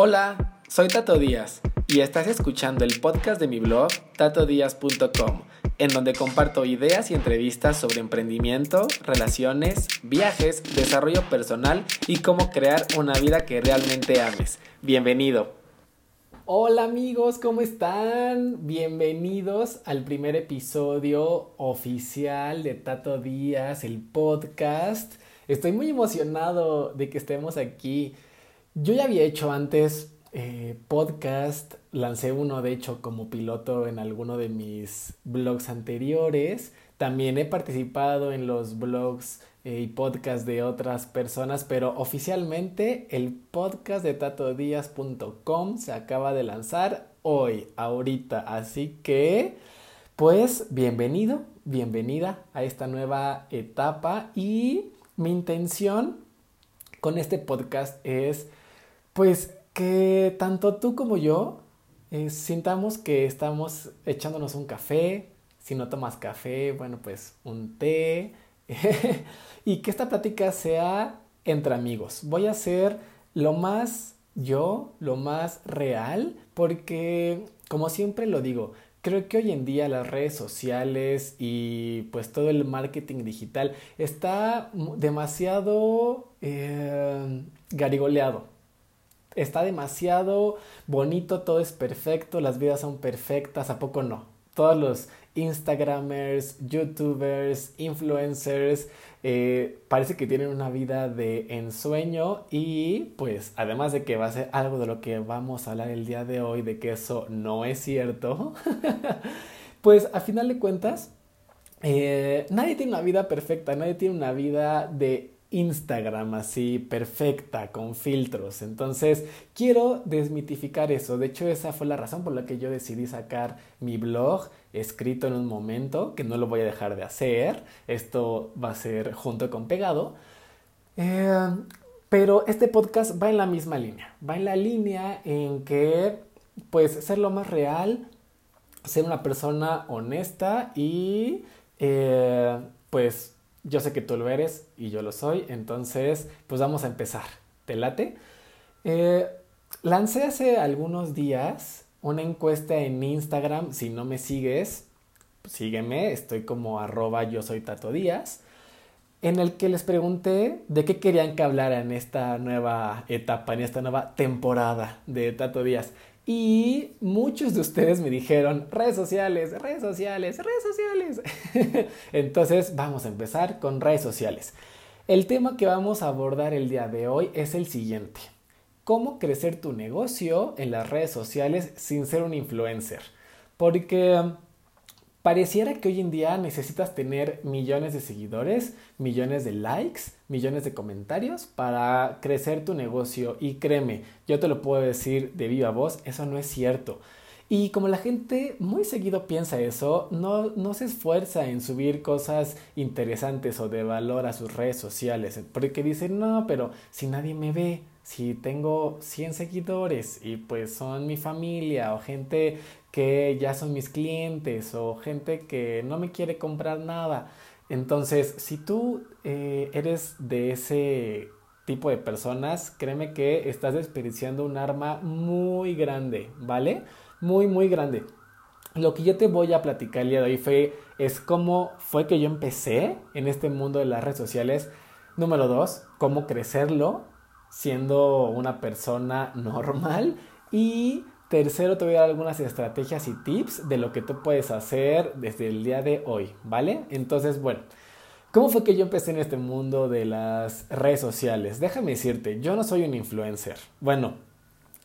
Hola, soy Tato Díaz y estás escuchando el podcast de mi blog tatodíaz.com, en donde comparto ideas y entrevistas sobre emprendimiento, relaciones, viajes, desarrollo personal y cómo crear una vida que realmente ames. Bienvenido. Hola amigos, ¿cómo están? Bienvenidos al primer episodio oficial de Tato Díaz, el podcast. Estoy muy emocionado de que estemos aquí yo ya había hecho antes eh, podcast, lancé uno de hecho como piloto en alguno de mis blogs anteriores. También he participado en los blogs eh, y podcasts de otras personas, pero oficialmente el podcast de tatodías.com se acaba de lanzar hoy, ahorita. Así que, pues, bienvenido, bienvenida a esta nueva etapa y mi intención con este podcast es pues que tanto tú como yo eh, sintamos que estamos echándonos un café, si no tomas café, bueno, pues un té, y que esta plática sea entre amigos. Voy a ser lo más yo, lo más real, porque como siempre lo digo, creo que hoy en día las redes sociales y pues todo el marketing digital está demasiado eh, garigoleado está demasiado bonito, todo es perfecto, las vidas son perfectas, ¿a poco no? Todos los Instagramers, YouTubers, influencers, eh, parece que tienen una vida de ensueño y pues además de que va a ser algo de lo que vamos a hablar el día de hoy, de que eso no es cierto, pues a final de cuentas, eh, nadie tiene una vida perfecta, nadie tiene una vida de Instagram así perfecta, con filtros. Entonces, quiero desmitificar eso. De hecho, esa fue la razón por la que yo decidí sacar mi blog escrito en un momento, que no lo voy a dejar de hacer. Esto va a ser junto con pegado. Eh, pero este podcast va en la misma línea. Va en la línea en que, pues, ser lo más real, ser una persona honesta y, eh, pues, yo sé que tú lo eres y yo lo soy, entonces pues vamos a empezar. ¿Te late? Eh, lancé hace algunos días una encuesta en Instagram, si no me sigues, sígueme, estoy como arroba yo soy Tato Díaz, en el que les pregunté de qué querían que hablara en esta nueva etapa, en esta nueva temporada de Tato Díaz. Y muchos de ustedes me dijeron, redes sociales, redes sociales, redes sociales. Entonces vamos a empezar con redes sociales. El tema que vamos a abordar el día de hoy es el siguiente. ¿Cómo crecer tu negocio en las redes sociales sin ser un influencer? Porque Pareciera que hoy en día necesitas tener millones de seguidores, millones de likes, millones de comentarios para crecer tu negocio y créeme, yo te lo puedo decir de viva voz, eso no es cierto. Y como la gente muy seguido piensa eso, no, no se esfuerza en subir cosas interesantes o de valor a sus redes sociales, porque dicen, no, pero si nadie me ve, si tengo 100 seguidores y pues son mi familia o gente que ya son mis clientes o gente que no me quiere comprar nada. Entonces, si tú eh, eres de ese tipo de personas, créeme que estás desperdiciando un arma muy grande, ¿vale? Muy, muy grande. Lo que yo te voy a platicar el día de hoy fue, es cómo fue que yo empecé en este mundo de las redes sociales. Número dos, cómo crecerlo siendo una persona normal. Y tercero, te voy a dar algunas estrategias y tips de lo que tú puedes hacer desde el día de hoy, ¿vale? Entonces, bueno. ¿Cómo fue que yo empecé en este mundo de las redes sociales? Déjame decirte, yo no soy un influencer. Bueno,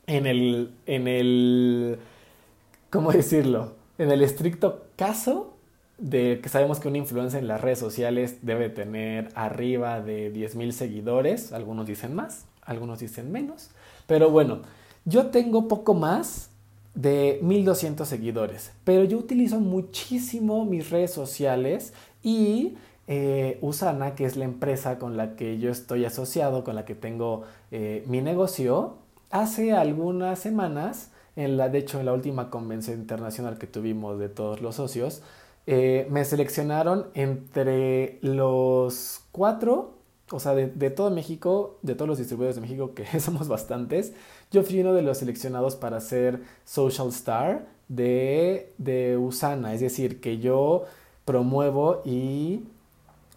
en el, en el, ¿cómo decirlo? En el estricto caso de que sabemos que un influencer en las redes sociales debe tener arriba de 10.000 seguidores, algunos dicen más, algunos dicen menos, pero bueno, yo tengo poco más de 1200 seguidores, pero yo utilizo muchísimo mis redes sociales y eh, Usana, que es la empresa con la que yo estoy asociado, con la que tengo eh, mi negocio, hace algunas semanas, en la, de hecho en la última convención internacional que tuvimos de todos los socios, eh, me seleccionaron entre los cuatro o sea, de, de, todo México, de todos los distribuidores de México, que somos bastantes, yo fui uno de los seleccionados para ser Social Star de, de Usana. Es decir, que yo promuevo y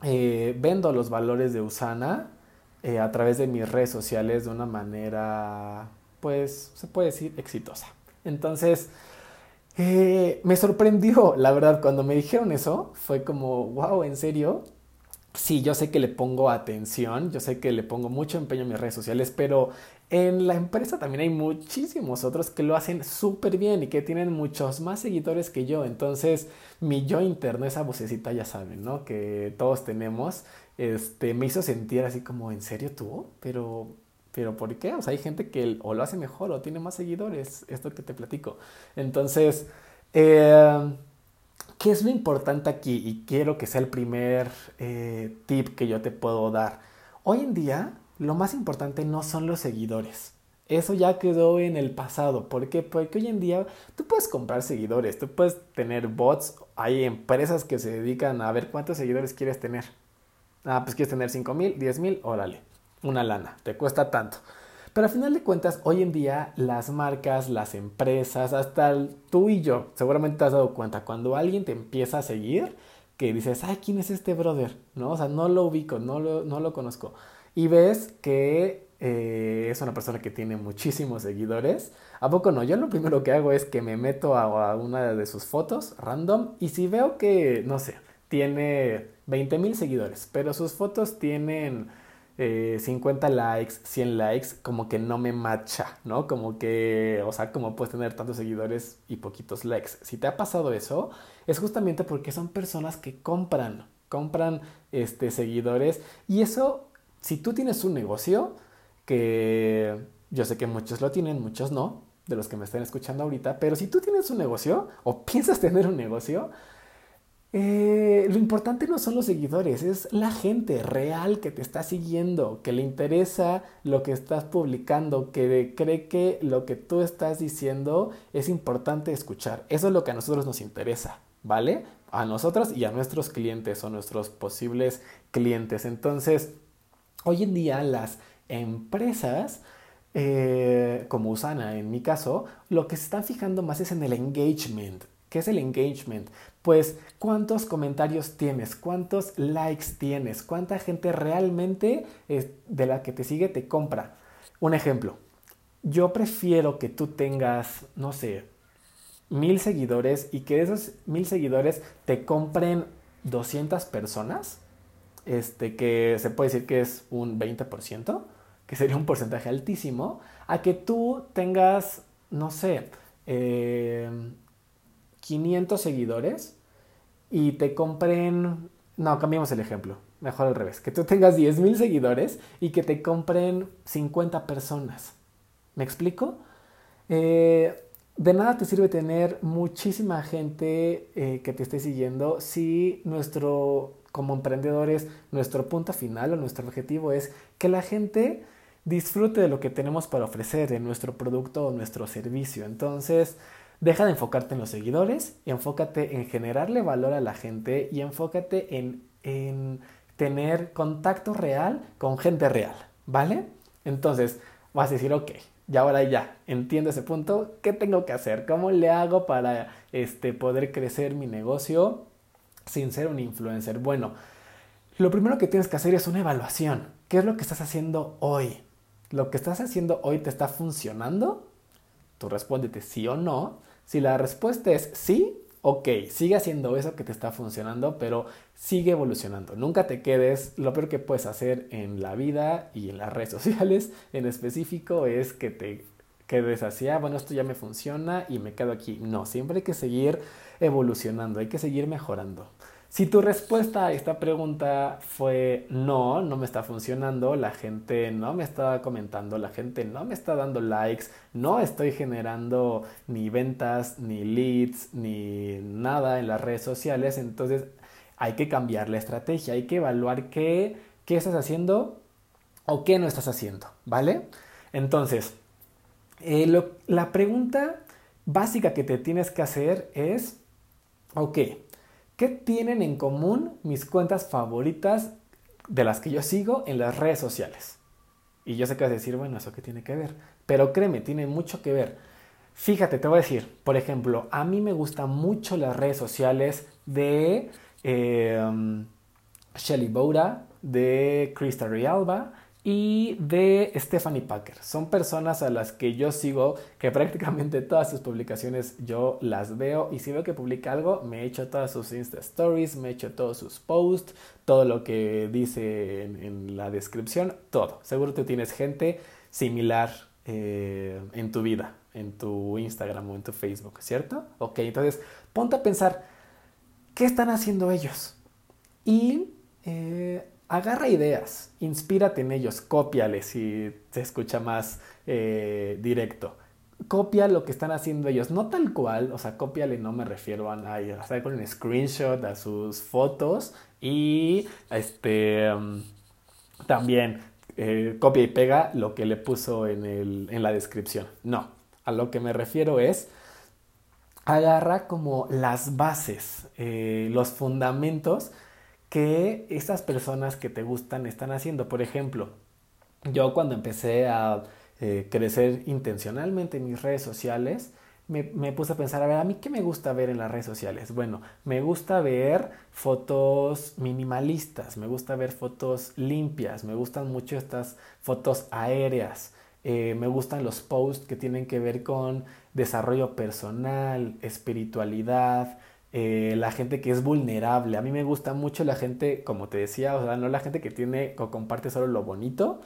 eh, vendo los valores de Usana eh, a través de mis redes sociales de una manera, pues, se puede decir, exitosa. Entonces, eh, me sorprendió, la verdad, cuando me dijeron eso, fue como, wow, ¿en serio? Sí, yo sé que le pongo atención, yo sé que le pongo mucho empeño en mis redes sociales, pero en la empresa también hay muchísimos otros que lo hacen súper bien y que tienen muchos más seguidores que yo. Entonces, mi yo interno, esa vocecita, ya saben, ¿no? Que todos tenemos, este, me hizo sentir así como, ¿en serio tú? Pero, pero ¿por qué? O sea, hay gente que o lo hace mejor o tiene más seguidores, esto que te platico. Entonces, eh, ¿Qué es lo importante aquí? Y quiero que sea el primer eh, tip que yo te puedo dar. Hoy en día, lo más importante no son los seguidores. Eso ya quedó en el pasado. ¿Por qué? Porque hoy en día tú puedes comprar seguidores, tú puedes tener bots. Hay empresas que se dedican a ver cuántos seguidores quieres tener. Ah, pues quieres tener 5 mil, 10 mil, órale, una lana, te cuesta tanto. Pero a final de cuentas, hoy en día las marcas, las empresas, hasta tú y yo, seguramente te has dado cuenta, cuando alguien te empieza a seguir, que dices, ay, ¿quién es este brother? ¿No? O sea, no lo ubico, no lo, no lo conozco. Y ves que eh, es una persona que tiene muchísimos seguidores. ¿A poco no? Yo lo primero que hago es que me meto a, a una de sus fotos random y si veo que, no sé, tiene 20 mil seguidores, pero sus fotos tienen 50 eh, likes, 100 likes, como que no me macha, ¿no? Como que, o sea, como puedes tener tantos seguidores y poquitos likes. Si te ha pasado eso, es justamente porque son personas que compran, compran este, seguidores. Y eso, si tú tienes un negocio, que yo sé que muchos lo tienen, muchos no, de los que me están escuchando ahorita, pero si tú tienes un negocio o piensas tener un negocio, eh, lo importante no son los seguidores, es la gente real que te está siguiendo, que le interesa lo que estás publicando, que cree que lo que tú estás diciendo es importante escuchar. Eso es lo que a nosotros nos interesa, ¿vale? A nosotros y a nuestros clientes o nuestros posibles clientes. Entonces, hoy en día las empresas eh, como Usana en mi caso, lo que se están fijando más es en el engagement. ¿Qué es el engagement? Pues cuántos comentarios tienes, cuántos likes tienes, cuánta gente realmente de la que te sigue te compra. Un ejemplo, yo prefiero que tú tengas, no sé, mil seguidores y que esos mil seguidores te compren 200 personas, este, que se puede decir que es un 20%, que sería un porcentaje altísimo, a que tú tengas, no sé, eh, 500 seguidores y te compren... No, cambiamos el ejemplo. Mejor al revés. Que tú tengas 10.000 seguidores y que te compren 50 personas. ¿Me explico? Eh, de nada te sirve tener muchísima gente eh, que te esté siguiendo si nuestro, como emprendedores, nuestro punto final o nuestro objetivo es que la gente disfrute de lo que tenemos para ofrecer en nuestro producto o nuestro servicio. Entonces, Deja de enfocarte en los seguidores y enfócate en generarle valor a la gente y enfócate en, en tener contacto real con gente real, ¿vale? Entonces vas a decir, ok, ya ahora ya entiendo ese punto, ¿qué tengo que hacer? ¿Cómo le hago para este, poder crecer mi negocio sin ser un influencer? Bueno, lo primero que tienes que hacer es una evaluación. ¿Qué es lo que estás haciendo hoy? ¿Lo que estás haciendo hoy te está funcionando? Tú respóndete sí o no. Si la respuesta es sí, ok, sigue haciendo eso que te está funcionando, pero sigue evolucionando. Nunca te quedes. Lo peor que puedes hacer en la vida y en las redes sociales en específico es que te quedes así, ah, bueno, esto ya me funciona y me quedo aquí. No, siempre hay que seguir evolucionando, hay que seguir mejorando. Si tu respuesta a esta pregunta fue no, no me está funcionando, la gente no me está comentando, la gente no me está dando likes, no estoy generando ni ventas, ni leads, ni nada en las redes sociales, entonces hay que cambiar la estrategia, hay que evaluar qué, qué estás haciendo o qué no estás haciendo, ¿vale? Entonces, eh, la pregunta básica que te tienes que hacer es, ok, ¿Qué tienen en común mis cuentas favoritas de las que yo sigo en las redes sociales. Y yo sé que vas a decir, bueno, ¿eso qué tiene que ver? Pero créeme, tiene mucho que ver. Fíjate, te voy a decir, por ejemplo, a mí me gustan mucho las redes sociales de eh, Shelly Boura, de Krista Rialba y de Stephanie Packer. Son personas a las que yo sigo, que prácticamente todas sus publicaciones yo las veo y si veo que publica algo, me echo todas sus Insta Stories, me echo todos sus posts, todo lo que dice en, la descripción, todo. Seguro tú tienes gente similar eh, en tu vida, en tu Instagram o en tu Facebook, ¿cierto? Ok, entonces ponte a pensar, ¿qué están haciendo ellos? Y eh, agarra ideas, inspírate en ellos, cópiales si se escucha más eh, directo. Copia lo que están haciendo ellos, no tal cual, o sea, cópiale, no me refiero a, a hacer con un screenshot a sus fotos y este um, también eh, copia y pega lo que le puso en, el, en la descripción. No, a lo que me refiero es agarra como las bases, eh, los fundamentos que estas personas que te gustan están haciendo. Por ejemplo, yo cuando empecé a eh, crecer intencionalmente en mis redes sociales, me, me, puse a pensar, a ver, a mí qué me gusta ver en las redes sociales. Bueno, me gusta ver fotos minimalistas, me gusta ver fotos limpias, me gustan mucho estas fotos aéreas, eh, me gustan los posts que tienen que ver con desarrollo personal, espiritualidad, eh, la gente que es vulnerable. A mí me gusta mucho la gente, como te decía, o sea, no la gente que tiene o comparte solo lo bonito.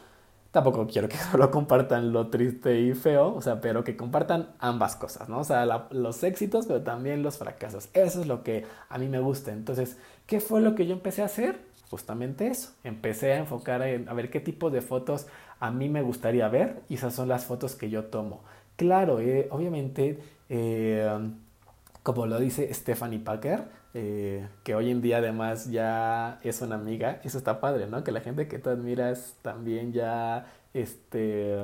Tampoco quiero que solo compartan lo triste y feo, o sea, pero que compartan ambas cosas, ¿no? O sea, los éxitos, pero también los fracasos. Eso es lo que a mí me gusta. Entonces, ¿qué fue lo que yo empecé a hacer? Justamente eso. Empecé a enfocar en a ver qué tipo de fotos a mí me gustaría ver y esas son las fotos que yo tomo. Claro, eh, obviamente eh, como lo dice Stephanie Packer, eh, que hoy en día además ya es una amiga, eso está padre, ¿no? Que la gente que tú admiras también ya este,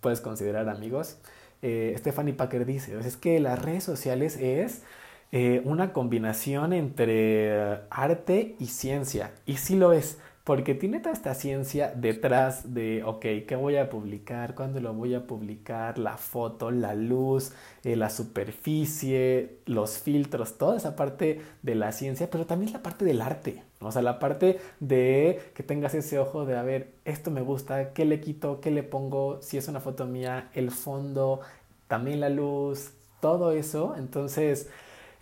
puedes considerar amigos. Eh, Stephanie Packer dice, es que las redes sociales es eh, una combinación entre arte y ciencia, y sí lo es porque tiene toda esta ciencia detrás de, ok, ¿qué voy a publicar? ¿Cuándo lo voy a publicar? La foto, la luz, eh, la superficie, los filtros, toda esa parte de la ciencia, pero también la parte del arte, o sea, la parte de que tengas ese ojo de, a ver, esto me gusta, ¿qué le quito? ¿Qué le pongo? Si es una foto mía, el fondo, también la luz, todo eso. Entonces,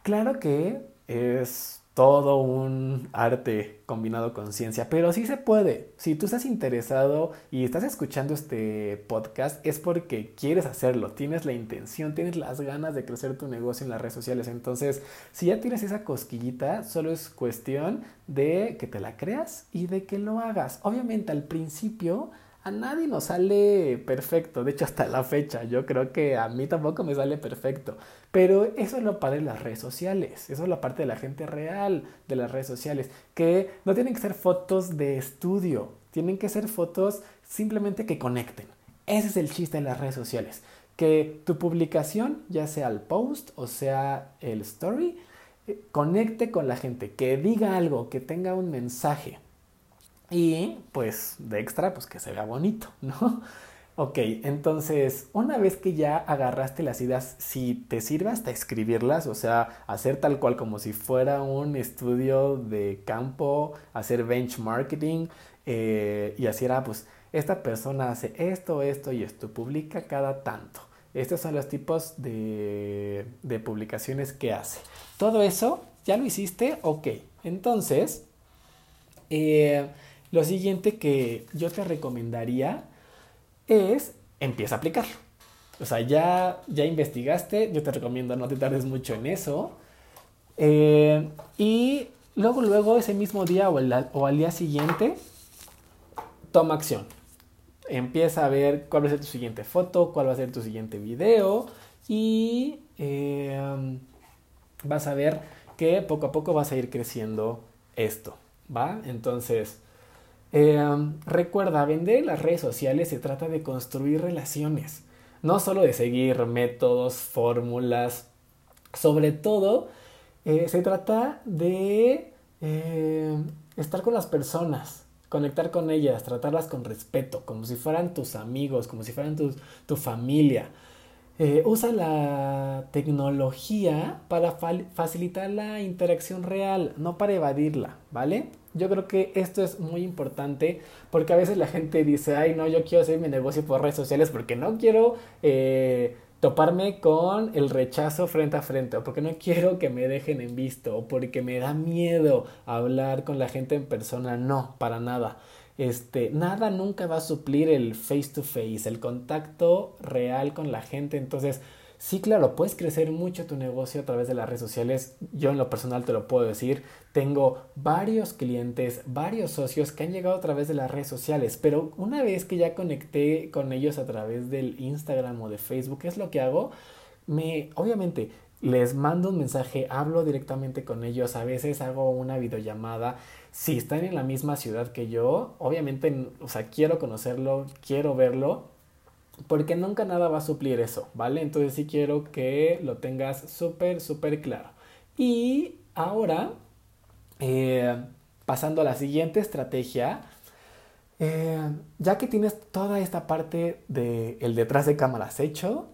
claro que es todo un arte combinado con ciencia, pero sí se puede. Si tú estás interesado y estás escuchando este podcast es porque quieres hacerlo, tienes la intención, tienes las ganas de crecer tu negocio en las redes sociales. Entonces, si ya tienes esa cosquillita, solo es cuestión de que te la creas y de que lo hagas. Obviamente al principio a nadie nos sale perfecto, de hecho hasta la fecha, yo creo que a mí tampoco me sale perfecto, pero eso es lo padre de las redes sociales, eso es la parte de la gente real de las redes sociales, que no tienen que ser fotos de estudio, tienen que ser fotos simplemente que conecten. Ese es el chiste de las redes sociales, que tu publicación, ya sea el post o sea el story, eh, conecte con la gente, que diga algo, que tenga un mensaje. Y pues de extra, pues que se vea bonito, ¿no? Ok, entonces una vez que ya agarraste las ideas, si te sirve hasta escribirlas, o sea, hacer tal cual como si fuera un estudio de campo, hacer benchmarking eh, y así era, pues esta persona hace esto, esto y esto, publica cada tanto. Estos son los tipos de, de publicaciones que hace. Todo eso, ¿ya lo hiciste? Ok, entonces... Eh, lo siguiente que yo te recomendaría es empieza a aplicarlo. O sea, ya, ya investigaste, yo te recomiendo no te tardes mucho en eso. Eh, y luego, luego, ese mismo día o, o al día siguiente, toma acción. Empieza a ver cuál va a ser tu siguiente foto, cuál va a ser tu siguiente video y eh, vas a ver que poco a poco vas a ir creciendo esto, ¿va? Entonces, Em, recuerda, vender en las redes sociales se trata de construir relaciones, no solo de seguir métodos, fórmulas, sobre todo eh, se trata de em, estar con las personas, conectar con ellas, tratarlas con respeto, como si fueran tus amigos, como si fueran tu, tu familia. Eh, usa la tecnología para facilitar la interacción real, no para evadirla, ¿vale? Yo creo que esto es muy importante porque a veces la gente dice, ay, no, yo quiero hacer mi negocio por redes sociales porque no quiero eh, toparme con el rechazo frente a frente, o porque no quiero que me dejen en visto, o porque me da miedo hablar con la gente en persona. No, para nada. Este, nada nunca va a suplir el face to face, el contacto real con la gente. Entonces, Sí, claro, puedes crecer mucho tu negocio a través de las redes sociales. Yo en lo personal te lo puedo decir. Tengo varios clientes, varios socios que han llegado a través de las redes sociales, pero una vez que ya conecté con ellos a través del Instagram o de Facebook, ¿qué es lo que hago? Me, obviamente, les mando un mensaje, hablo directamente con ellos, a veces hago una videollamada. Si están en la misma ciudad que yo, obviamente, o sea, quiero conocerlo, quiero verlo porque nunca nada va a suplir eso, ¿vale? Entonces sí quiero que lo tengas súper, súper claro. Y ahora, eh, pasando a la siguiente estrategia, eh, ya que tienes toda esta parte del el detrás de cámaras hecho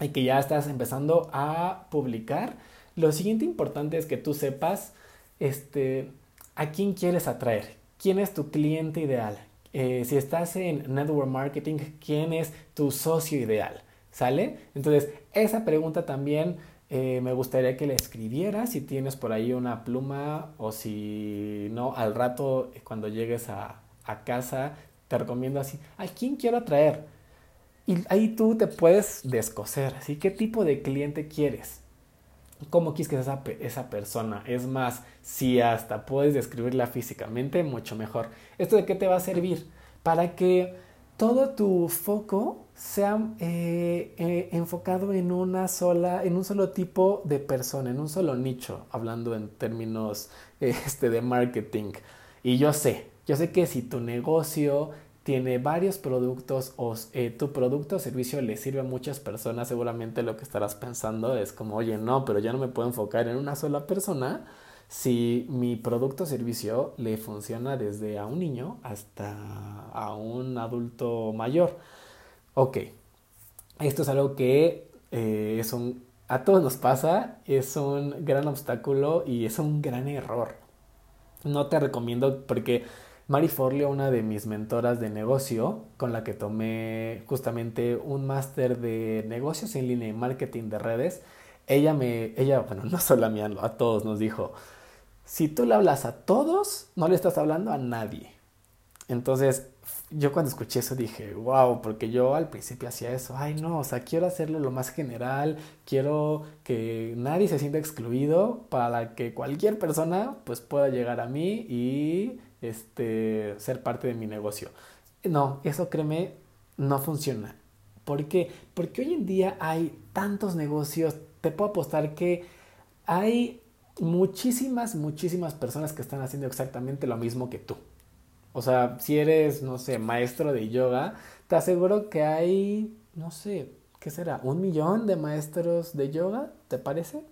y que ya estás empezando a publicar, lo siguiente importante es que tú sepas este, a quién quieres atraer, quién es tu cliente ideal, eh, si estás en network marketing, ¿quién es tu socio ideal? ¿Sale? Entonces, esa pregunta también eh, me gustaría que la escribieras si tienes por ahí una pluma o si no, al rato eh, cuando llegues a, a casa, te recomiendo así, ¿a quién quiero atraer? Y ahí tú te puedes descoser, ¿sí? ¿Qué tipo de cliente quieres? cómo quieres que sea esa, esa, persona. Es más, si hasta puedes describirla físicamente, mucho mejor. ¿Esto de qué te va a servir? Para que todo tu foco sea eh, eh, enfocado en una sola, en un solo tipo de persona, en un solo nicho, hablando en términos este, de marketing. Y yo sé, yo sé que si tu negocio tiene varios productos o eh, tu producto o servicio le sirve a muchas personas, seguramente lo que estarás pensando es como, oye, no, pero ya no me puedo enfocar en una sola persona si mi producto o servicio le funciona desde a un niño hasta a un adulto mayor. Ok, esto es algo que eh, es un, a todos nos pasa, es un gran obstáculo y es un gran error. No te recomiendo porque Mari Forleo, una de mis mentoras de negocio, con la que tomé justamente un máster de negocios en línea y marketing de redes, ella me, ella, bueno, no solo a mí, a todos nos dijo, si tú le hablas a todos, no le estás hablando a nadie. Entonces, yo cuando escuché eso dije, wow, porque yo al principio hacía eso, ay no, o sea, quiero hacerlo lo más general, quiero que nadie se sienta excluido para que cualquier persona pues pueda llegar a mí y este, ser parte de mi negocio. No, eso créeme, no funciona. ¿Por qué? Porque hoy en día hay tantos negocios, te puedo apostar que hay muchísimas, muchísimas personas que están haciendo exactamente lo mismo que tú. O sea, si eres, no sé, maestro de yoga, te aseguro que hay, no sé, ¿qué será? ¿Un millón de maestros de yoga? ¿Te parece?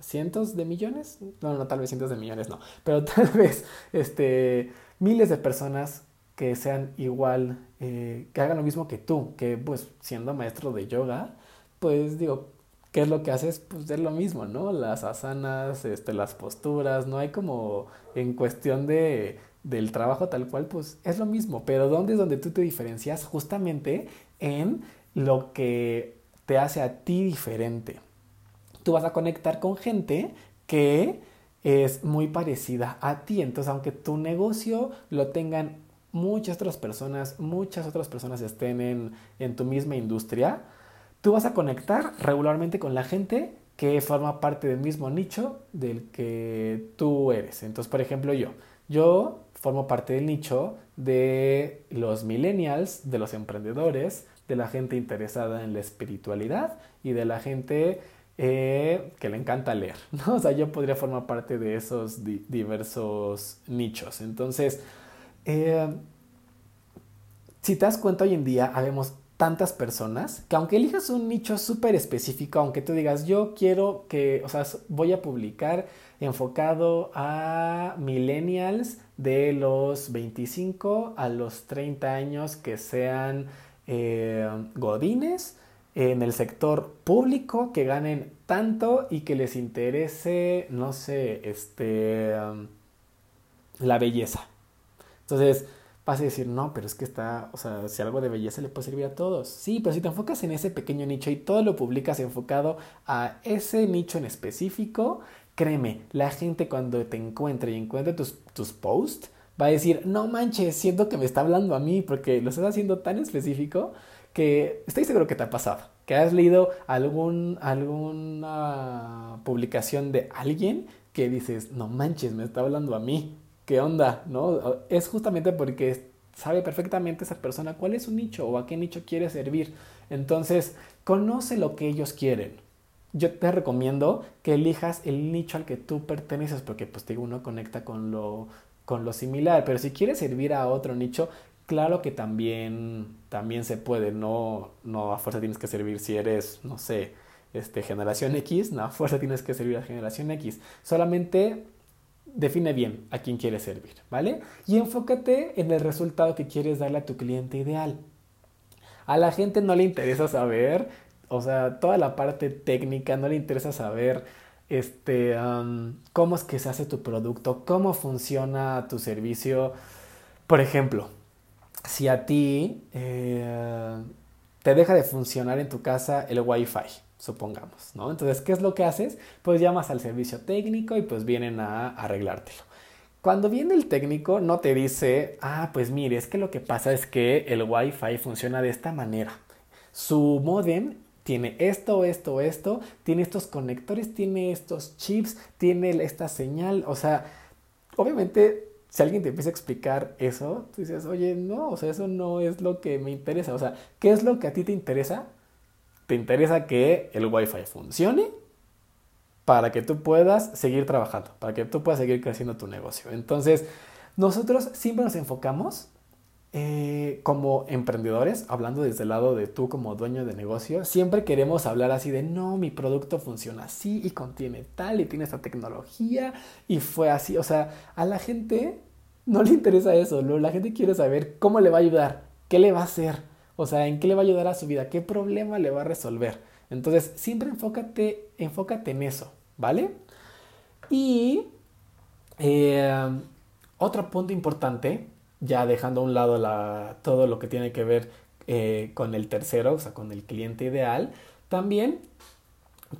cientos de millones, no, no, tal vez cientos de millones, no, pero tal vez este, miles de personas que sean igual, eh, que hagan lo mismo que tú, que pues siendo maestro de yoga, pues digo, ¿qué es lo que haces? Pues es lo mismo, ¿no? Las asanas, este, las posturas, no hay como en cuestión de, del trabajo tal cual, pues es lo mismo, pero ¿dónde es donde tú te diferencias? Justamente en lo que te hace a ti diferente tú vas a conectar con gente que es muy parecida a ti. Entonces, aunque tu negocio lo tengan muchas otras personas, muchas otras personas estén en, en tu misma industria, tú vas a conectar regularmente con la gente que forma parte del mismo nicho del que tú eres. Entonces, por ejemplo, yo, yo formo parte del nicho de los millennials, de los emprendedores, de la gente interesada en la espiritualidad y de la gente eh, que le encanta leer, ¿no? O sea, yo podría formar parte de esos diversos nichos. Entonces, eh, si te das cuenta, hoy en día habemos tantas personas que aunque elijas un nicho súper específico, aunque tú digas, yo quiero que, o sea, voy a publicar enfocado a millennials de los 25 a los 30 años que sean eh, godines en el sector público, que ganen tanto y que les interese, no sé, este, la belleza. Entonces, vas a decir, no, pero es que está, o sea, si algo de belleza le puede servir a todos. Sí, pero si te enfocas en ese pequeño nicho y todo lo publicas enfocado a ese nicho en específico, créeme, la gente cuando te encuentre y encuentre tus, tus posts, va a decir, no manches, siento que me está hablando a mí porque lo estás haciendo tan específico que estoy seguro que te ha pasado, que has leído algún, alguna publicación de alguien que dices, no manches, me está hablando a mí, ¿qué onda? ¿No? Es justamente porque sabe perfectamente esa persona cuál es su nicho o a qué nicho quiere servir. Entonces, conoce lo que ellos quieren. Yo te recomiendo que elijas el nicho al que tú perteneces, porque pues digo, uno conecta con lo, con lo similar, pero si quieres servir a otro nicho, Claro que también, también se puede, no, no a fuerza tienes que servir si eres, no sé, este, generación X, no a fuerza tienes que servir a generación X. Solamente define bien a quién quieres servir, ¿vale? Y enfócate en el resultado que quieres darle a tu cliente ideal. A la gente no le interesa saber, o sea, toda la parte técnica, no le interesa saber este, cómo es que se hace tu producto, cómo funciona tu servicio. Por ejemplo, si a ti eh, te deja de funcionar en tu casa el Wi-Fi, supongamos, ¿no? Entonces, ¿qué es lo que haces? Pues llamas al servicio técnico y pues vienen a arreglártelo. Cuando viene el técnico no te dice, ah, pues mire, es que lo que pasa es que el Wi-Fi funciona de esta manera. Su modem tiene esto, esto, esto, tiene estos conectores, tiene estos chips, tiene esta señal, o sea, obviamente si alguien te empieza a explicar eso, tú dices, oye, no, o sea, eso no es lo que me interesa. O sea, ¿qué es lo que a ti te interesa? Te interesa que el Wi-Fi funcione para que tú puedas seguir trabajando, para que tú puedas seguir creciendo tu negocio. Entonces, nosotros siempre nos enfocamos eh, como emprendedores, hablando desde el lado de tú como dueño de negocio, siempre queremos hablar así de, no, mi producto funciona así y contiene tal y tiene esta tecnología y fue así. O sea, a la gente no le interesa eso, ¿no? la gente quiere saber cómo le va a ayudar, qué le va a hacer, o sea, en qué le va a ayudar a su vida, qué problema le va a resolver. Entonces, siempre enfócate, enfócate en eso, ¿vale? Y eh, otro punto importante ya dejando a un lado la, todo lo que tiene que ver eh, con el tercero, o sea, con el cliente ideal, también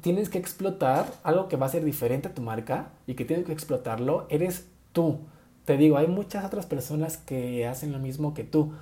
tienes que explotar algo que va a ser diferente a tu marca y que tienes que explotarlo, eres tú. Te digo, hay muchas otras personas que hacen lo mismo que tú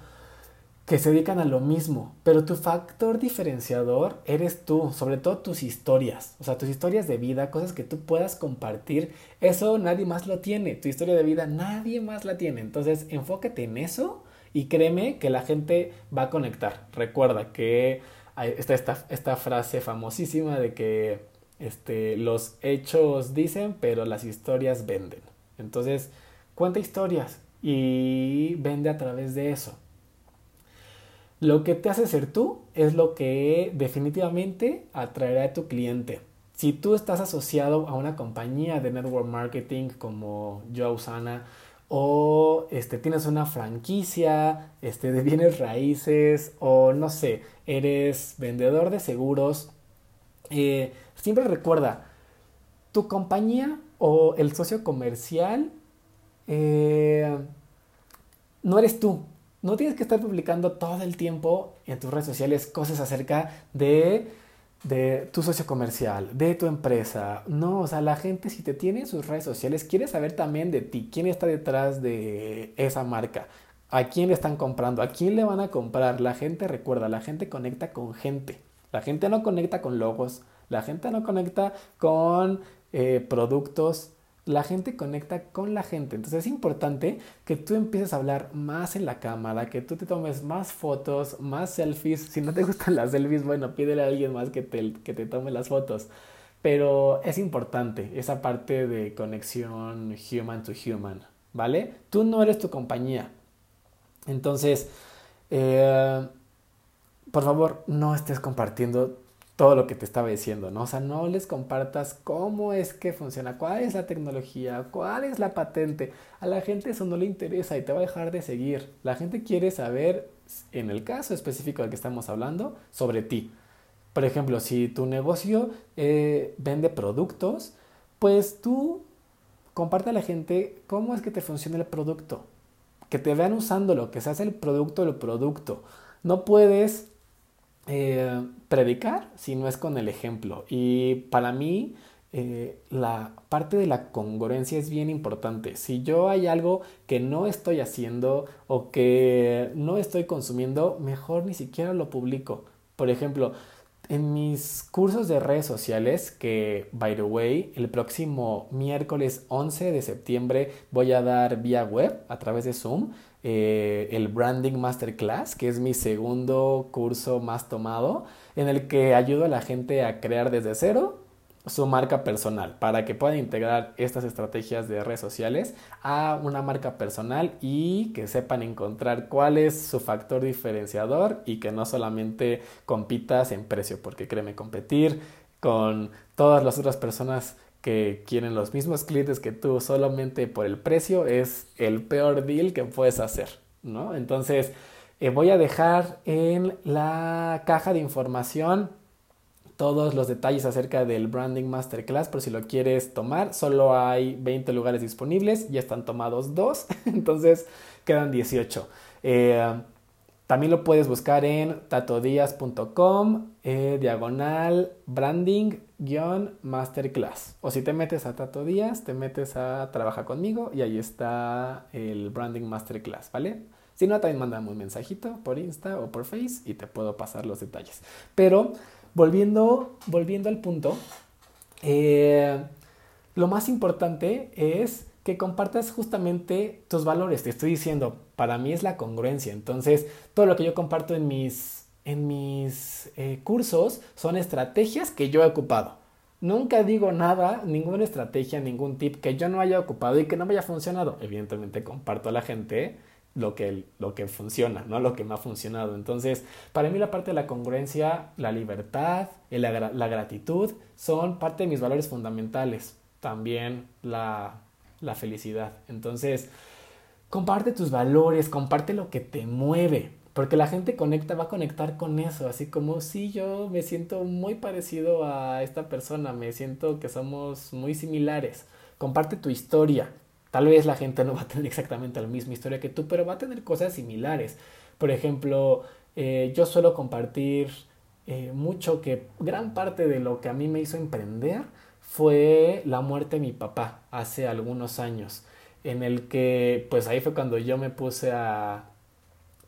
que se dedican a lo mismo, pero tu factor diferenciador eres tú, sobre todo tus historias, o sea, tus historias de vida, cosas que tú puedas compartir, eso nadie más lo tiene, tu historia de vida nadie más la tiene, entonces enfócate en eso y créeme que la gente va a conectar. Recuerda que está esta, esta frase famosísima de que este, los hechos dicen, pero las historias venden. Entonces, cuenta historias y vende a través de eso. Lo que te hace ser tú es lo que definitivamente atraerá a tu cliente. Si tú estás asociado a una compañía de network marketing como Joe Sana o este, tienes una franquicia este, de bienes raíces o no sé, eres vendedor de seguros, eh, siempre recuerda, tu compañía o el socio comercial eh, no eres tú, no tienes que estar publicando todo el tiempo en tus redes sociales cosas acerca de, de tu socio comercial, de tu empresa. No, o sea, la gente si te tiene en sus redes sociales quiere saber también de ti, quién está detrás de esa marca, a quién le están comprando, a quién le van a comprar. La gente recuerda, la gente conecta con gente. La gente no conecta con logos, la gente no conecta con eh, productos, la gente conecta con la gente. Entonces es importante que tú empieces a hablar más en la cámara, que tú te tomes más fotos, más selfies. Si no te gustan las selfies, bueno, pídele a alguien más que te, que te tome las fotos. Pero es importante esa parte de conexión human to human, ¿vale? Tú no eres tu compañía. Entonces, eh, por favor, no estés compartiendo todo lo que te estaba diciendo, ¿no? O sea, no les compartas cómo es que funciona, cuál es la tecnología, cuál es la patente. A la gente eso no le interesa y te va a dejar de seguir. La gente quiere saber, en el caso específico del que estamos hablando, sobre ti. Por ejemplo, si tu negocio eh, vende productos, pues tú comparte a la gente cómo es que te funciona el producto. Que te vean usándolo, que seas el producto del producto. No puedes eh, predicar si no es con el ejemplo. Y para mí, eh, la parte de la congruencia es bien importante. Si yo hay algo que no estoy haciendo o que no estoy consumiendo, mejor ni siquiera lo publico. Por ejemplo, en mis cursos de redes sociales, que, by the way, el próximo miércoles 11 de septiembre voy a dar vía web a través de Zoom eh, el Branding Masterclass, que es mi segundo curso más tomado, en el que ayudo a la gente a crear desde cero su marca personal para que puedan integrar estas estrategias de redes sociales a una marca personal y que sepan encontrar cuál es su factor diferenciador y que no solamente compitas en precio, porque créeme, competir con todas las otras personas que quieren los mismos clientes que tú solamente por el precio es el peor deal que puedes hacer, ¿no? Entonces, eh, voy a dejar en la caja de información todos los detalles acerca del Branding Masterclass por si lo quieres tomar. Solo hay 20 lugares disponibles, ya están tomados dos, entonces quedan 18. Eh, también lo puedes buscar en tatodías.com, eh, diagonal branding-masterclass. O si te metes a Tato te metes a Trabaja conmigo y ahí está el Branding Masterclass, ¿vale? Si no, también mándame un mensajito por Insta o por Face y te puedo pasar los detalles. Pero Volviendo, volviendo al punto, eh, lo más importante es que compartas justamente tus valores. Te estoy diciendo, para mí es la congruencia. Entonces, todo lo que yo comparto en mis, en mis eh, cursos son estrategias que yo he ocupado. Nunca digo nada, ninguna estrategia, ningún tip que yo no haya ocupado y que no me haya funcionado. Evidentemente comparto a la gente lo que, lo que funciona, no lo que me ha funcionado. Entonces, para mí la parte de la congruencia, la libertad, la, la gratitud son parte de mis valores fundamentales. También la, la felicidad. Entonces, comparte tus valores, comparte lo que te mueve. Porque la gente conecta, va a conectar con eso, así como si yo me siento muy parecido a esta persona, me siento que somos muy similares. Comparte tu historia, Tal vez la gente no va a tener exactamente la misma historia que tú, pero va a tener cosas similares. Por ejemplo, eh, yo suelo compartir eh, mucho que gran parte de lo que a mí me hizo emprender fue la muerte de mi papá hace algunos años, en el que pues ahí fue cuando yo me puse a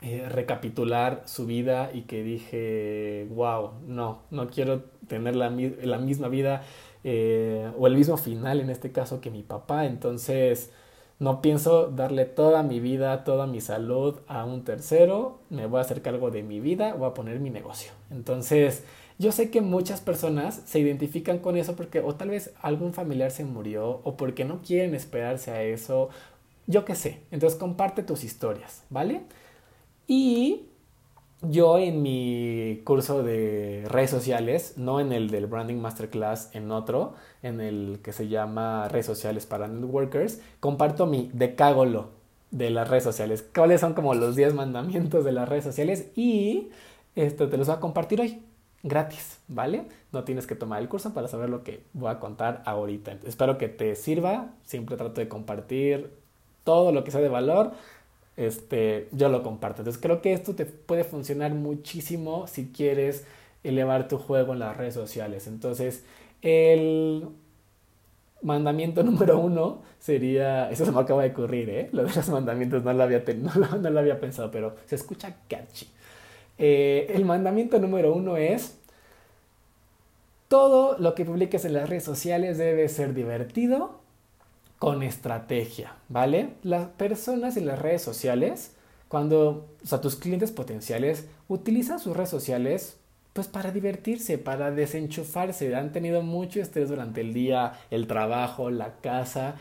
eh, recapitular su vida y que dije, wow, no, no quiero tener la, misma vida eh, o el mismo final en este caso que mi papá. Entonces no pienso darle toda mi vida, toda mi salud a un tercero, me voy a hacer cargo de mi vida, voy a poner mi negocio. Entonces yo sé que muchas personas se identifican con eso porque o tal vez algún familiar se murió o porque no quieren esperarse a eso, yo qué sé. Entonces comparte tus historias, ¿vale? Y yo en mi curso de redes sociales, no en el del Branding Masterclass, en otro, en el que se llama Redes Sociales para Networkers, comparto mi decágolo de las redes sociales. ¿Cuáles son como los 10 mandamientos de las redes sociales? Y esto te los voy a compartir hoy, gratis, ¿vale? No tienes que tomar el curso para saber lo que voy a contar ahorita. espero que te sirva. Siempre trato de compartir todo lo que sea de valor este, yo lo comparto. Entonces creo que esto te puede funcionar muchísimo si quieres elevar tu juego en las redes sociales. Entonces, el mandamiento número uno sería, eso se me acaba de ocurrir, ¿eh? Lo de los mandamientos no lo había, no, lo había pensado, pero se escucha catchy. Eh, el mandamiento número uno es, todo lo que publiques en las redes sociales debe ser divertido, con estrategia, ¿vale? Las personas en las redes sociales, cuando, o sea, tus clientes potenciales utilizan sus redes sociales pues para divertirse, para desenchufarse, han tenido mucho estrés durante el día, el trabajo, la casa,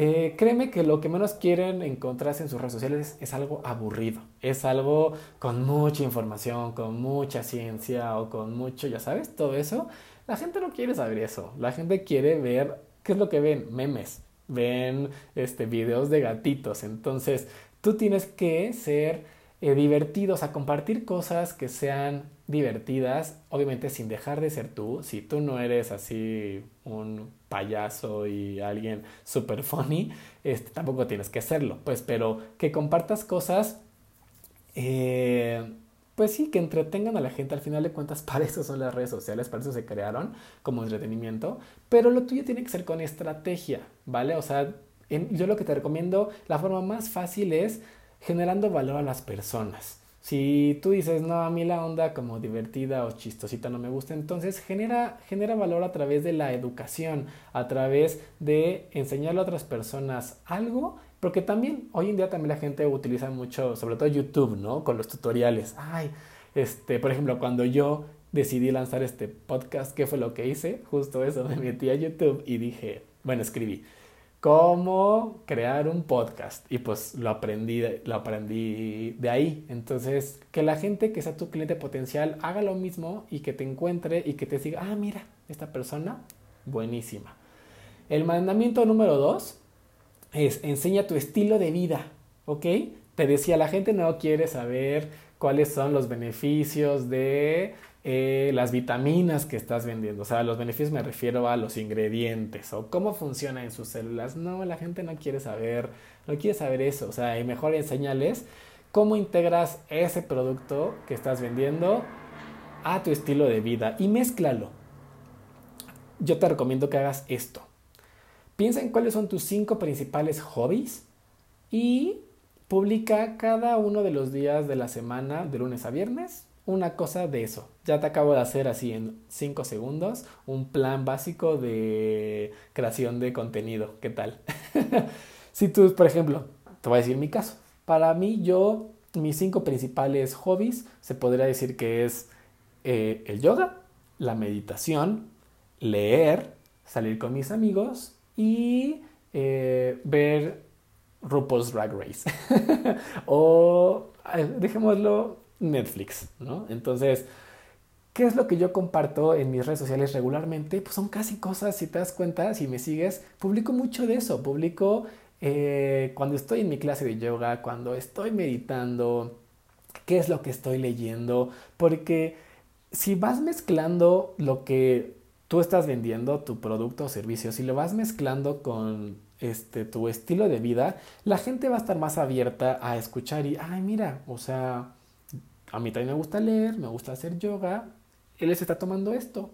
eh, créeme que lo que menos quieren encontrarse en sus redes sociales es, algo aburrido, es algo con mucha información, con mucha ciencia o con mucho, ya sabes, todo eso. La gente no quiere saber eso, la gente quiere ver, ¿qué es lo que ven? Memes, ven este, videos de gatitos, entonces tú tienes que ser eh, divertidos, a compartir cosas que sean divertidas, obviamente sin dejar de ser tú. Si tú no eres así un payaso y alguien super funny, este, tampoco tienes que hacerlo, pues, pero que compartas cosas, eh, pues sí, que entretengan a la gente. Al final de cuentas, para eso son las redes sociales, para eso se crearon como entretenimiento, pero lo tuyo tiene que ser con estrategia, ¿vale? O sea, yo lo que te recomiendo, la forma más fácil es generando valor a las personas. Si tú dices, no, a mí la onda como divertida o chistosita no me gusta, entonces genera, genera valor a través de la educación, a través de enseñarle a otras personas algo, porque también hoy en día también la gente utiliza mucho, sobre todo YouTube, ¿no? Con los tutoriales. Ay, este, por ejemplo, cuando yo decidí lanzar este podcast, ¿qué fue lo que hice? Justo eso, me metí a YouTube y dije, bueno, escribí, cómo crear un podcast y pues lo aprendí, lo aprendí de ahí. Entonces, que la gente que sea tu cliente potencial haga lo mismo y que te encuentre y que te siga, ah, mira, esta persona, buenísima. El mandamiento número dos es enseña tu estilo de vida, ¿ok? Te decía, la gente no quiere saber cuáles son los beneficios de eh, las vitaminas que estás vendiendo. O sea, los beneficios me refiero a los ingredientes o cómo funciona en sus células. No, la gente no quiere saber, no quiere saber eso. O sea, y mejor enseñales cómo integras ese producto que estás vendiendo a tu estilo de vida y mézclalo. Yo te recomiendo que hagas esto. Piensa en cuáles son tus cinco principales hobbies y publica cada uno de los días de la semana, de lunes a viernes, una cosa de eso. Ya te acabo de hacer así en 5 segundos un plan básico de creación de contenido. ¿Qué tal? si tú, por ejemplo, te voy a decir mi caso. Para mí, yo, mis cinco principales hobbies, se podría decir que es eh, el yoga, la meditación, leer, salir con mis amigos y eh, ver RuPaul's Drag Race. o, dejémoslo, Netflix, ¿no? Entonces, ¿qué es lo que yo comparto en mis redes sociales regularmente? Pues son casi cosas, si te das cuenta, si me sigues, publico mucho de eso, publico eh, cuando estoy en mi clase de yoga, cuando estoy meditando, qué es lo que estoy leyendo, porque si vas mezclando lo que tú estás vendiendo, tu producto o servicio, si lo vas mezclando con este, tu estilo de vida, la gente va a estar más abierta a escuchar y, ay, mira, o sea, a mí también me gusta leer, me gusta hacer yoga, él se está tomando esto,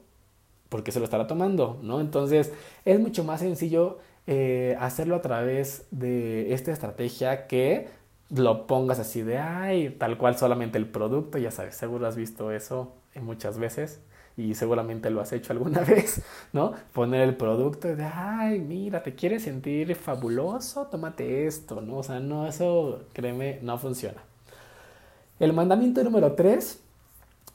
porque se lo estará tomando, ¿no? Entonces es mucho más sencillo eh, hacerlo a través de esta estrategia que lo pongas así de, ay, tal cual solamente el producto, ya sabes, seguro has visto eso muchas veces y seguramente lo has hecho alguna vez, ¿no? Poner el producto de, ay, mira, te quieres sentir fabuloso, tómate esto, ¿no? O sea, no, eso, créeme, no funciona. El mandamiento número 3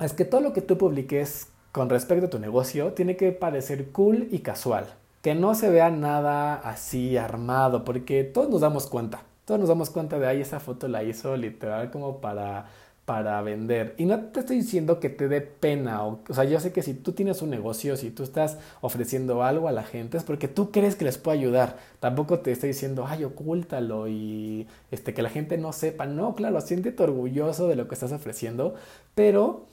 es que todo lo que tú publiques con respecto a tu negocio tiene que parecer cool y casual. Que no se vea nada así armado, porque todos nos damos cuenta. Todos nos damos cuenta de, ay, esa foto la hizo literal como para para vender. Y no te estoy diciendo que te dé pena. O, o, sea, yo sé que si tú tienes un negocio, si tú estás ofreciendo algo a la gente, es porque tú crees que les puede ayudar. Tampoco te estoy diciendo, ay, ocúltalo y este, que la gente no sepa. No, claro, siéntete orgulloso de lo que estás ofreciendo. Pero,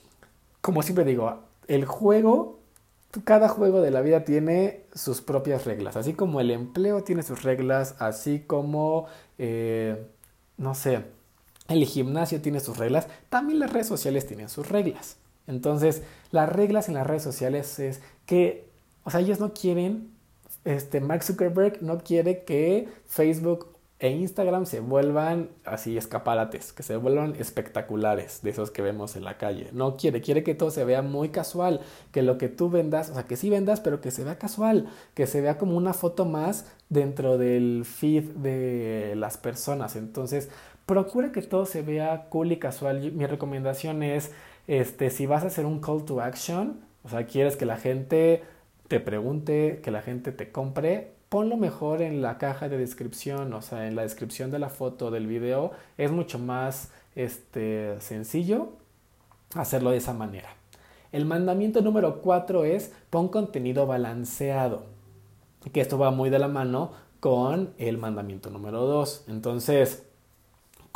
como siempre digo, el juego, cada juego de la vida tiene sus propias reglas. Así como el empleo tiene sus reglas, así como, eh, no sé, el gimnasio tiene sus reglas, también las redes sociales tienen sus reglas. Entonces, las reglas en las redes sociales es que, o sea, ellos no quieren, este, Mark Zuckerberg no quiere que Facebook e Instagram se vuelvan así escaparates, que se vuelvan espectaculares de esos que vemos en la calle. No quiere, quiere que todo se vea muy casual, que lo que tú vendas, o sea, que sí vendas, pero que se vea casual, que se vea como una foto más dentro del feed de las personas. Entonces, procura que todo se vea cool y casual. Mi recomendación es, este, si vas a hacer un call to action, o sea, quieres que la gente te pregunte, que la gente te compre, ponlo mejor en la caja de descripción, o sea, en la descripción de la foto del video. Es mucho más este, sencillo hacerlo de esa manera. El mandamiento número 4 es pon contenido balanceado, que esto va muy de la mano con el mandamiento número 2. Entonces,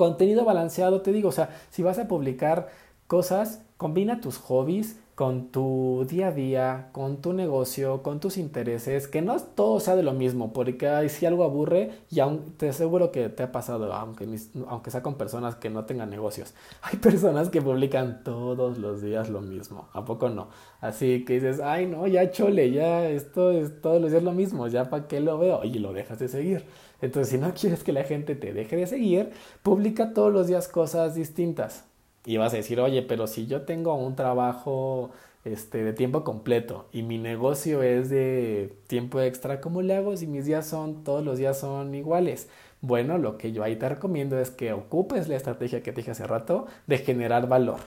contenido balanceado, te digo, o sea, si vas a publicar cosas, combina tus hobbies con tu día a día, con tu negocio, con tus intereses, que no todo sea de lo mismo, porque si algo aburre, y aún te aseguro que te ha pasado, aunque, aunque sea con personas que no tengan negocios, hay personas que publican todos los días lo mismo, ¿a poco no? Así que dices, ay no, ya chole, ya esto es todos los días lo mismo, ya para qué lo veo, y lo dejas de seguir. Entonces, si no quieres que la gente te deje de seguir, publica todos los días cosas distintas. Y vas a decir, oye, pero si yo tengo un trabajo este, de tiempo completo y mi negocio es de tiempo extra, ¿cómo le hago si mis días son, todos los días son iguales? Bueno, lo que yo ahí te recomiendo es que ocupes la estrategia que te dije hace rato de generar valor.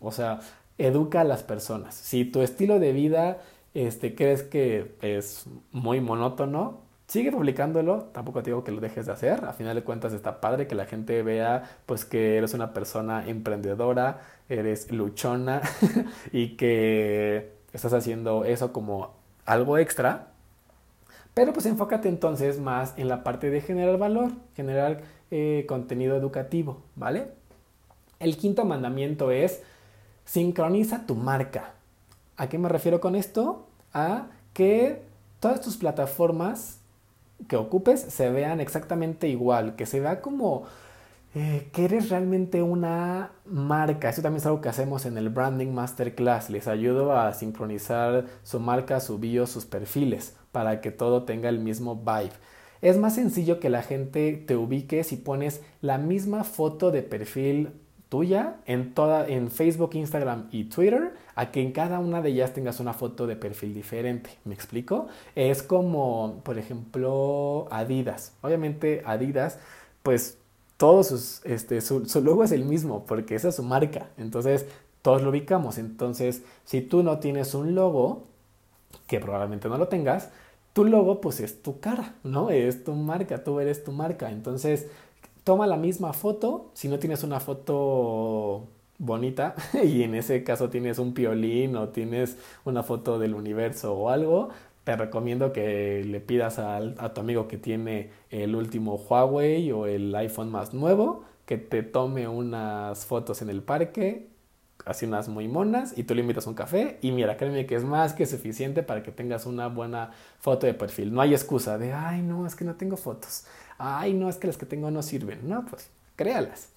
O sea, educa a las personas. Si tu estilo de vida este, crees que es muy monótono, Sigue publicándolo, tampoco te digo que lo dejes de hacer, a final de cuentas está padre que la gente vea pues que eres una persona emprendedora, eres luchona y que estás haciendo eso como algo extra, pero pues enfócate entonces más en la parte de generar valor, generar eh, contenido educativo, ¿vale? El quinto mandamiento es sincroniza tu marca. ¿A qué me refiero con esto? A que todas tus plataformas que ocupes se vean exactamente igual, que se vea como eh, que eres realmente una marca. Eso también es algo que hacemos en el Branding Masterclass. Les ayudo a sincronizar su marca, su bio, sus perfiles, para que todo tenga el mismo vibe. Es más sencillo que la gente te ubique si pones la misma foto de perfil tuya en, toda, en Facebook, Instagram y Twitter a que en cada una de ellas tengas una foto de perfil diferente. ¿Me explico? Es como, por ejemplo, Adidas. Obviamente Adidas, pues todos sus, este, su, su logo es el mismo porque esa es su marca. Entonces, todos lo ubicamos. Entonces, si tú no tienes un logo, que probablemente no lo tengas, tu logo pues es tu cara, ¿no? Es tu marca, tú eres tu marca. Entonces, toma la misma foto, si no tienes una foto bonita y en ese caso tienes un piolín o tienes una foto del universo o algo, te recomiendo que le pidas a, a tu amigo que tiene el último Huawei o el iPhone más nuevo que te tome unas fotos en el parque, así unas muy monas, y tú le invitas un café, y mira, créeme que es más que suficiente para que tengas una buena foto de perfil. No hay excusa de, ay, no, es que no tengo fotos ay, no, es que las que tengo no sirven. No, pues créalas.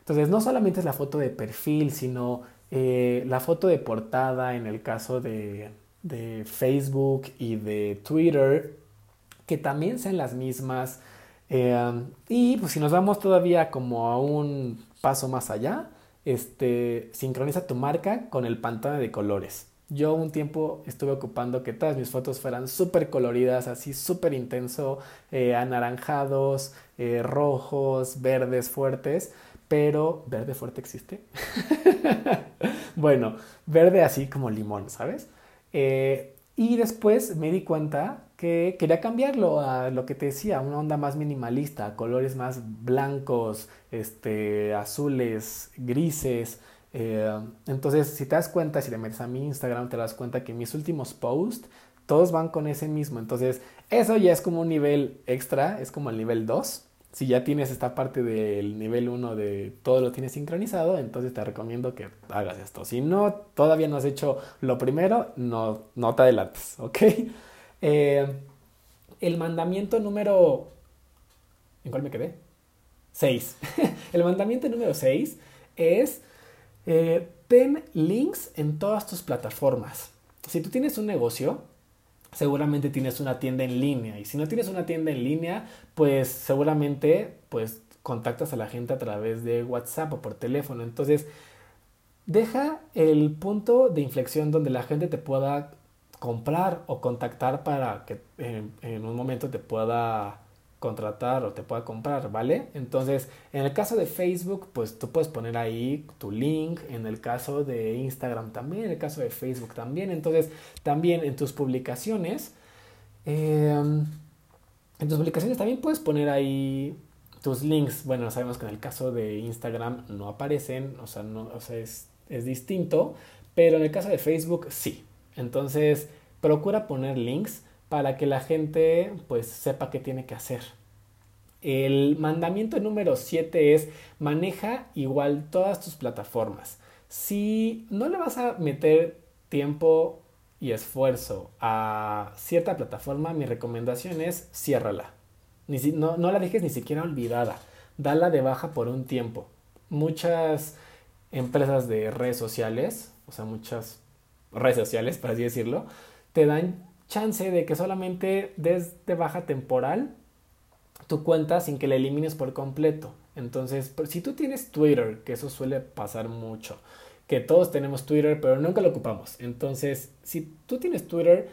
Entonces, no solamente es la foto de perfil, sino eh, la foto de portada en el caso de, de Facebook y de Twitter, que también sean las mismas. Eh, y pues si nos vamos todavía como a un paso más allá, este, sincroniza tu marca con el pantano de colores. Yo un tiempo estuve ocupando que todas mis fotos fueran súper coloridas, así súper intenso, eh, anaranjados, eh, rojos, verdes fuertes, pero verde fuerte existe. bueno, verde así como limón, ¿sabes? Eh, y después me di cuenta que quería cambiarlo a lo que te decía, una onda más minimalista, colores más blancos, este, azules, grises, eh, entonces, si te das cuenta, si te metes a mi Instagram, te das cuenta que mis últimos posts, todos van con ese mismo. Entonces, eso ya es como un nivel extra, es como el nivel 2. Si ya tienes esta parte del nivel 1 de todo lo tienes sincronizado, entonces te recomiendo que hagas esto. Si no, todavía no has hecho lo primero, no, no te adelantes, ¿ok? Eh, el mandamiento número... ¿En cuál me quedé? 6. el mandamiento número 6 es eh, ten links en todas tus plataformas. Si tú tienes un negocio, seguramente tienes una tienda en línea. Y si no tienes una tienda en línea, pues seguramente pues contactas a la gente a través de WhatsApp o por teléfono. Entonces, deja el punto de inflexión donde la gente te pueda comprar o contactar para que en un momento te pueda contratar o te pueda comprar, ¿vale? Entonces, en el caso de Facebook, pues tú puedes poner ahí tu link, en el caso de Instagram también, en el caso de Facebook también, entonces también en tus publicaciones, em, en tus publicaciones también puedes poner ahí tus links. Bueno, sabemos que en el caso de Instagram no aparecen, o sea, no, o sea es, es distinto, pero en el caso de Facebook sí. Entonces, procura poner links para que la gente pues sepa qué tiene que hacer. El mandamiento número 7 es maneja igual todas tus plataformas. Si no le vas a meter tiempo y esfuerzo a cierta plataforma, mi recomendación es ciérrala. no, no la dejes ni siquiera olvidada. Dala de baja por un tiempo. Muchas empresas de redes sociales, o sea, muchas redes sociales, por así decirlo, te dan chance de que solamente des de baja temporal tu cuenta sin que la elimines por completo. Entonces, si tú tienes Twitter, que eso suele pasar mucho, que todos tenemos Twitter, pero nunca lo ocupamos. Entonces, si tú tienes Twitter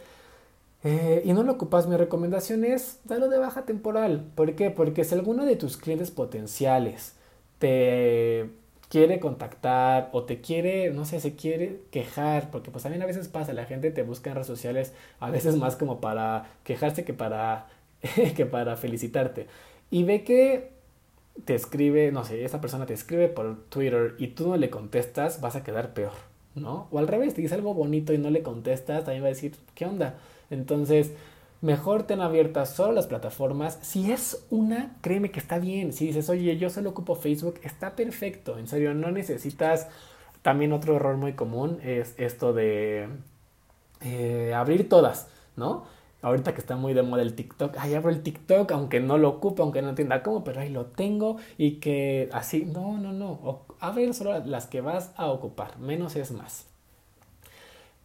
eh, y no lo ocupas, mi recomendación es darlo de baja temporal. ¿Por qué? Porque si alguno de tus clientes potenciales te quiere contactar o te quiere, no sé, se quiere quejar, porque pues también a veces pasa, la gente te busca en redes sociales a veces más como para quejarse que para que para felicitarte. Y ve que te escribe, no sé, esa persona te escribe por Twitter y tú no le contestas, vas a quedar peor, ¿no? O al revés, te dice algo bonito y no le contestas, también va a decir, ¿qué onda? Entonces, mejor ten abiertas solo las plataformas. Si es una, créeme que está bien. Si dices, oye, yo solo ocupo Facebook, está perfecto. En serio, no necesitas. También otro error muy común es esto de eh, abrir todas, ¿no? Ahorita que está muy de moda el TikTok, ay, abro el TikTok, aunque no lo ocupe, aunque no entienda cómo, pero ahí lo tengo y que así, no, no, no, abre solo las que vas a ocupar, menos es más.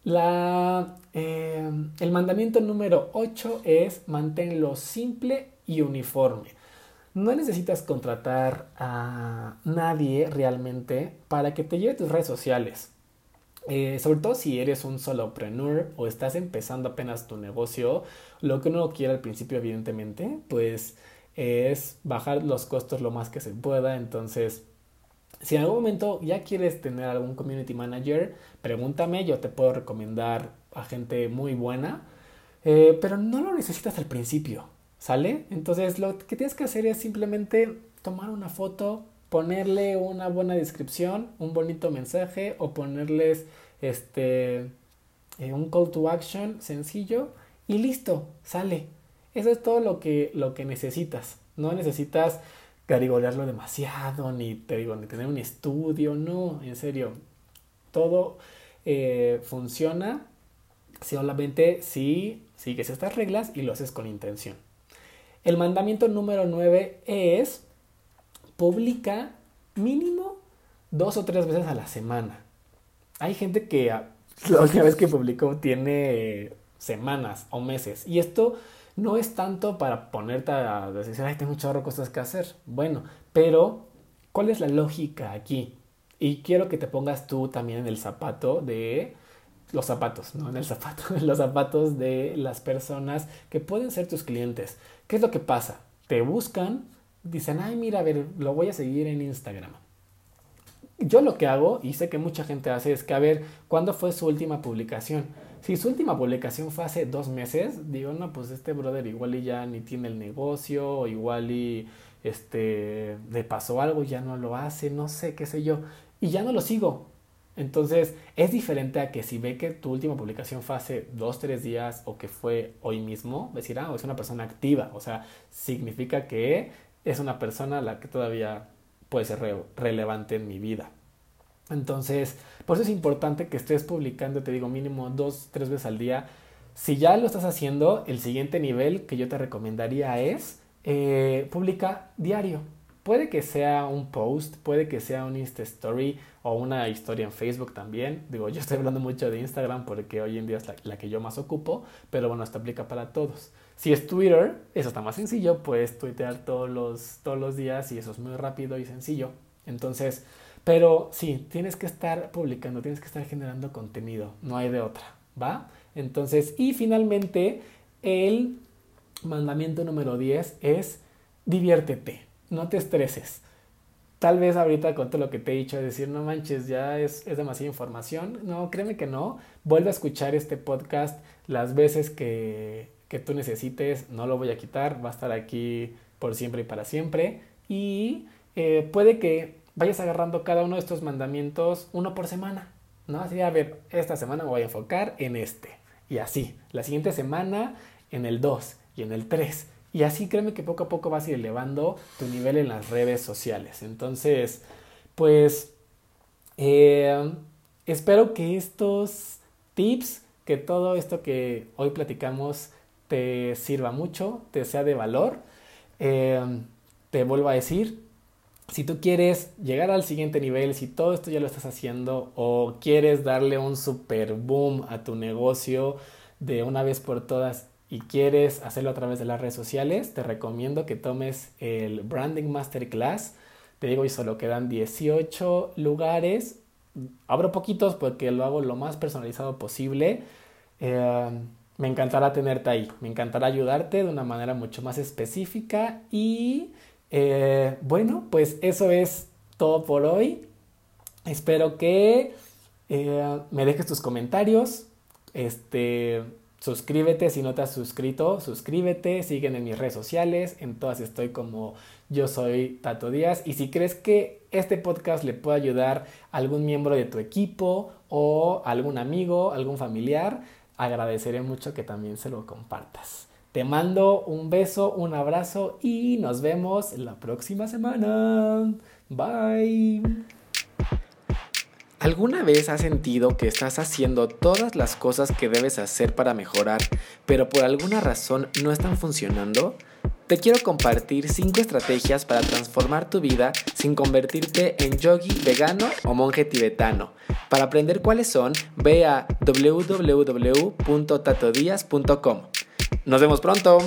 La, eh, el mandamiento número 8 es manténlo simple y uniforme. No necesitas contratar a nadie realmente para que te lleve tus redes sociales. Eh, sobre todo si eres un solopreneur o estás empezando apenas tu negocio, lo que uno quiere al principio, evidentemente, pues es bajar los costos lo más que se pueda. Entonces, si en algún momento ya quieres tener algún community manager, pregúntame, yo te puedo recomendar a gente muy buena, eh, pero no lo necesitas al principio, ¿sale? Entonces, lo que tienes que hacer es simplemente tomar una foto, ponerle una buena descripción, un bonito mensaje o ponerles este eh, un call to action sencillo y listo, sale. Eso es todo lo que, lo que necesitas. No necesitas garigolearlo demasiado, ni te digo, ni tener un estudio, no, en serio. Todo eh, funciona solamente si sigues estas reglas y lo haces con intención. El mandamiento número 9 es publica mínimo dos o tres veces a la semana. Hay gente que la última vez que publicó tiene semanas o meses. Y esto no es tanto para ponerte a decir, ay, tengo un chorro cosas que hacer. Bueno, pero ¿cuál es la lógica aquí? Y quiero que te pongas tú también en el zapato de los zapatos, no en el zapato, en los zapatos de las personas que pueden ser tus clientes. ¿Qué es lo que pasa? Te buscan, dicen, ay, mira, a ver, lo voy a seguir en Instagram. Yo lo que hago, y sé que mucha gente hace, es que a ver, ¿cuándo fue su última publicación? Si su última publicación fue hace dos meses, digo, no, pues este brother igual y ya ni tiene el negocio, igual y este le pasó algo, ya no lo hace, no sé, qué sé yo, y ya no lo sigo. Entonces, es diferente a que si ve que tu última publicación fue hace dos, tres días o que fue hoy mismo, decir, ah, es una persona activa, o sea, significa que es una persona la que todavía puede ser relevante en mi vida. Entonces, por eso es importante que estés publicando, te digo, mínimo dos, tres veces al día. Si ya lo estás haciendo, el siguiente nivel que yo te recomendaría es eh, publica diario. Puede que sea un post, puede que sea un Insta Story o una historia en Facebook también. Digo, yo estoy hablando mucho de Instagram porque hoy en día es la, la, que yo más ocupo, pero bueno, esto aplica para todos. Si es Twitter, eso está más sencillo, puedes tuitear todos los, todos los días y eso es muy rápido y sencillo. Entonces, pero sí, tienes que estar publicando, tienes que estar generando contenido, no hay de otra, ¿va? Entonces, y finalmente, el mandamiento número 10 es diviértete, no te estreses. Tal vez ahorita con todo lo que te he dicho, decir, no manches, ya es, es demasiada información. No, créeme que no. Vuelve a escuchar este podcast las veces que, que tú necesites, no lo voy a quitar, va a estar aquí por siempre y para siempre. Y eh, puede que vayas agarrando cada uno de estos mandamientos uno por semana, ¿no? Así, a ver, esta semana me voy a enfocar en este. Y así, la siguiente semana en el 2 y en el 3. Y así créeme que poco a poco vas a ir elevando tu nivel en las redes sociales. Entonces, pues, eh, espero que estos tips, que todo esto que hoy platicamos te sirva mucho, te sea de valor. Eh, te vuelvo a decir, si tú quieres llegar al siguiente nivel, si todo esto ya lo estás haciendo o quieres darle un super boom a tu negocio de una vez por todas y quieres hacerlo a través de las redes sociales, te recomiendo que tomes el Branding Masterclass. Te digo, y solo quedan 18 lugares. Abro poquitos porque lo hago lo más personalizado posible. Eh, me encantará tenerte ahí, me encantará ayudarte de una manera mucho más específica y eh, bueno, pues eso es todo por hoy. Espero que eh, me dejes tus comentarios. Este, suscríbete si no te has suscrito, suscríbete, siguen en mis redes sociales, en todas estoy como yo soy Tato Díaz y si crees que este podcast le puede ayudar a algún miembro de tu equipo o algún amigo, algún familiar, agradeceré mucho que también se lo compartas. Te mando un beso, un abrazo y nos vemos la próxima semana. Bye. ¿Alguna vez has sentido que estás haciendo todas las cosas que debes hacer para mejorar, pero por alguna razón no están funcionando? Te quiero compartir 5 estrategias para transformar tu vida sin convertirte en yogi vegano o monje tibetano. Para aprender cuáles son, ve a www.tatodias.com. Nos vemos pronto.